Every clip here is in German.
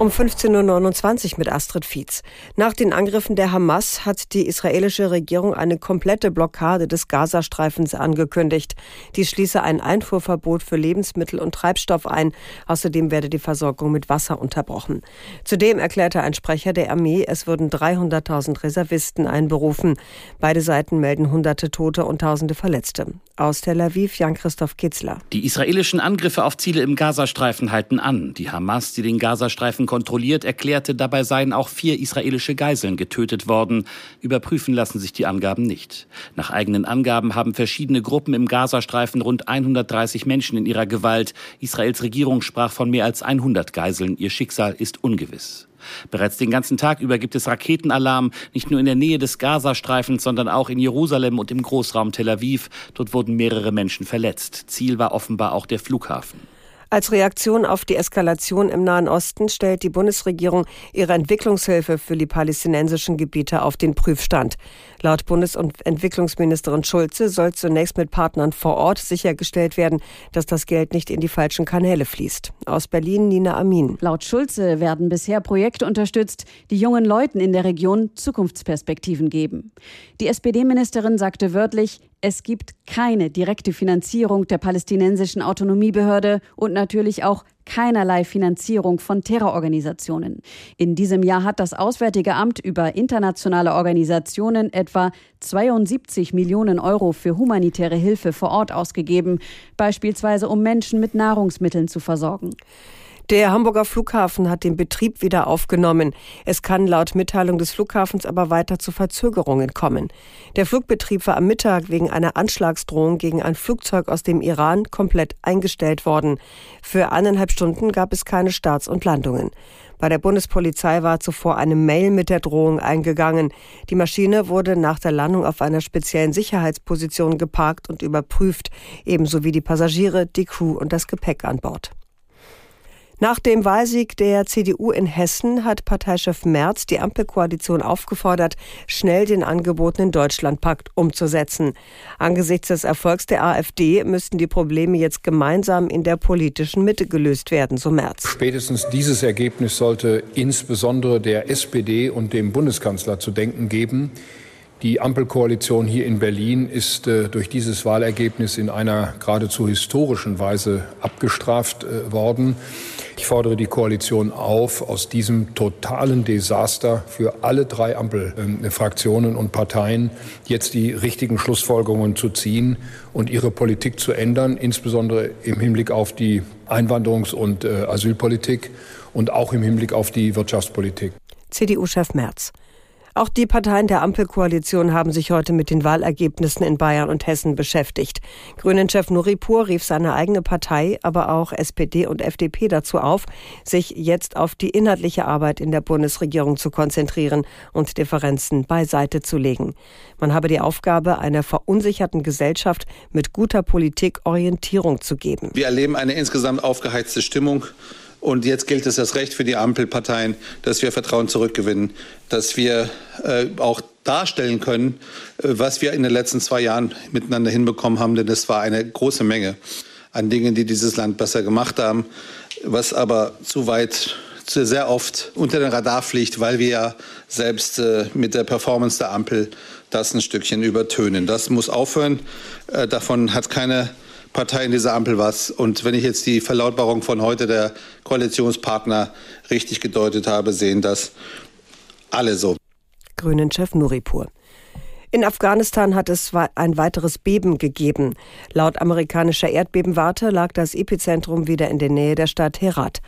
Um 15.29 Uhr mit Astrid Fietz. Nach den Angriffen der Hamas hat die israelische Regierung eine komplette Blockade des Gazastreifens angekündigt. Dies schließe ein Einfuhrverbot für Lebensmittel und Treibstoff ein. Außerdem werde die Versorgung mit Wasser unterbrochen. Zudem erklärte ein Sprecher der Armee, es würden 300.000 Reservisten einberufen. Beide Seiten melden hunderte Tote und tausende Verletzte. Aus Tel Aviv Jan-Christoph Kitzler. Die israelischen Angriffe auf Ziele im Gazastreifen halten an. Die Hamas, die den Gazastreifen kontrolliert, erklärte, dabei seien auch vier israelische Geiseln getötet worden. Überprüfen lassen sich die Angaben nicht. Nach eigenen Angaben haben verschiedene Gruppen im Gazastreifen rund 130 Menschen in ihrer Gewalt. Israels Regierung sprach von mehr als 100 Geiseln. Ihr Schicksal ist ungewiss. Bereits den ganzen Tag über gibt es Raketenalarm, nicht nur in der Nähe des Gazastreifens, sondern auch in Jerusalem und im Großraum Tel Aviv. Dort wurden mehrere Menschen verletzt. Ziel war offenbar auch der Flughafen. Als Reaktion auf die Eskalation im Nahen Osten stellt die Bundesregierung ihre Entwicklungshilfe für die palästinensischen Gebiete auf den Prüfstand. Laut Bundes- und Entwicklungsministerin Schulze soll zunächst mit Partnern vor Ort sichergestellt werden, dass das Geld nicht in die falschen Kanäle fließt. Aus Berlin Nina Amin. Laut Schulze werden bisher Projekte unterstützt, die jungen Leuten in der Region Zukunftsperspektiven geben. Die SPD-Ministerin sagte wörtlich, es gibt keine direkte Finanzierung der palästinensischen Autonomiebehörde und natürlich auch keinerlei Finanzierung von Terrororganisationen. In diesem Jahr hat das Auswärtige Amt über internationale Organisationen etwa 72 Millionen Euro für humanitäre Hilfe vor Ort ausgegeben, beispielsweise um Menschen mit Nahrungsmitteln zu versorgen. Der Hamburger Flughafen hat den Betrieb wieder aufgenommen. Es kann laut Mitteilung des Flughafens aber weiter zu Verzögerungen kommen. Der Flugbetrieb war am Mittag wegen einer Anschlagsdrohung gegen ein Flugzeug aus dem Iran komplett eingestellt worden. Für eineinhalb Stunden gab es keine Starts und Landungen. Bei der Bundespolizei war zuvor eine Mail mit der Drohung eingegangen. Die Maschine wurde nach der Landung auf einer speziellen Sicherheitsposition geparkt und überprüft, ebenso wie die Passagiere, die Crew und das Gepäck an Bord. Nach dem Wahlsieg der CDU in Hessen hat Parteichef Merz die Ampelkoalition aufgefordert, schnell den angebotenen Deutschlandpakt umzusetzen. Angesichts des Erfolgs der AfD müssten die Probleme jetzt gemeinsam in der politischen Mitte gelöst werden, so Merz. Spätestens dieses Ergebnis sollte insbesondere der SPD und dem Bundeskanzler zu denken geben. Die Ampelkoalition hier in Berlin ist äh, durch dieses Wahlergebnis in einer geradezu historischen Weise abgestraft äh, worden. Ich fordere die Koalition auf, aus diesem totalen Desaster für alle drei Ampelfraktionen und Parteien jetzt die richtigen Schlussfolgerungen zu ziehen und ihre Politik zu ändern, insbesondere im Hinblick auf die Einwanderungs- und äh, Asylpolitik und auch im Hinblick auf die Wirtschaftspolitik. CDU-Chef Merz. Auch die Parteien der Ampelkoalition haben sich heute mit den Wahlergebnissen in Bayern und Hessen beschäftigt. Grünen-Chef Nuripur rief seine eigene Partei, aber auch SPD und FDP dazu auf, sich jetzt auf die inhaltliche Arbeit in der Bundesregierung zu konzentrieren und Differenzen beiseite zu legen. Man habe die Aufgabe, einer verunsicherten Gesellschaft mit guter Politik Orientierung zu geben. Wir erleben eine insgesamt aufgeheizte Stimmung. Und jetzt gilt es das Recht für die Ampelparteien, dass wir Vertrauen zurückgewinnen, dass wir äh, auch darstellen können, äh, was wir in den letzten zwei Jahren miteinander hinbekommen haben. Denn es war eine große Menge an Dingen, die dieses Land besser gemacht haben, was aber zu weit zu sehr oft unter den Radar fliegt, weil wir ja selbst äh, mit der Performance der Ampel das ein Stückchen übertönen. Das muss aufhören. Äh, davon hat keine Partei in dieser Ampel was. Und wenn ich jetzt die Verlautbarung von heute der Koalitionspartner richtig gedeutet habe, sehen das alle so. Grünen-Chef Nuripur. In Afghanistan hat es ein weiteres Beben gegeben. Laut amerikanischer Erdbebenwarte lag das Epizentrum wieder in der Nähe der Stadt Herat.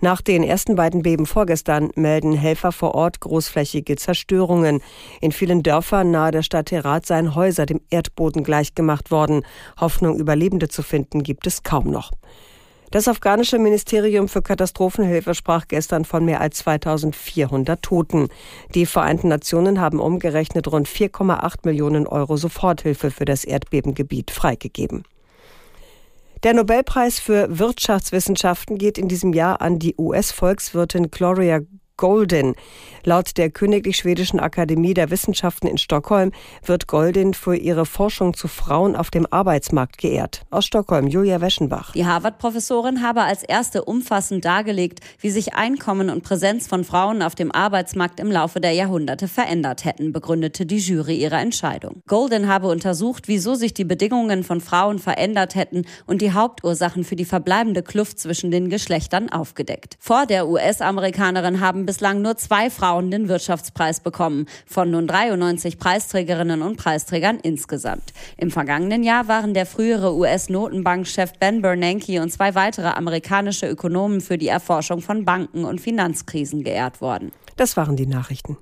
Nach den ersten beiden Beben vorgestern melden Helfer vor Ort großflächige Zerstörungen. In vielen Dörfern nahe der Stadt Herat seien Häuser dem Erdboden gleichgemacht worden. Hoffnung, Überlebende zu finden, gibt es kaum noch. Das afghanische Ministerium für Katastrophenhilfe sprach gestern von mehr als 2400 Toten. Die Vereinten Nationen haben umgerechnet rund 4,8 Millionen Euro Soforthilfe für das Erdbebengebiet freigegeben. Der Nobelpreis für Wirtschaftswissenschaften geht in diesem Jahr an die US-Volkswirtin Gloria Golden. Laut der Königlich Schwedischen Akademie der Wissenschaften in Stockholm wird Golden für ihre Forschung zu Frauen auf dem Arbeitsmarkt geehrt. Aus Stockholm, Julia Weschenbach. Die Harvard-Professorin habe als erste umfassend dargelegt, wie sich Einkommen und Präsenz von Frauen auf dem Arbeitsmarkt im Laufe der Jahrhunderte verändert hätten, begründete die Jury ihre Entscheidung. Golden habe untersucht, wieso sich die Bedingungen von Frauen verändert hätten und die Hauptursachen für die verbleibende Kluft zwischen den Geschlechtern aufgedeckt. Vor der US-Amerikanerin haben bislang nur zwei Frauen den Wirtschaftspreis bekommen, von nun 93 Preisträgerinnen und Preisträgern insgesamt. Im vergangenen Jahr waren der frühere US-Notenbankchef Ben Bernanke und zwei weitere amerikanische Ökonomen für die Erforschung von Banken und Finanzkrisen geehrt worden. Das waren die Nachrichten.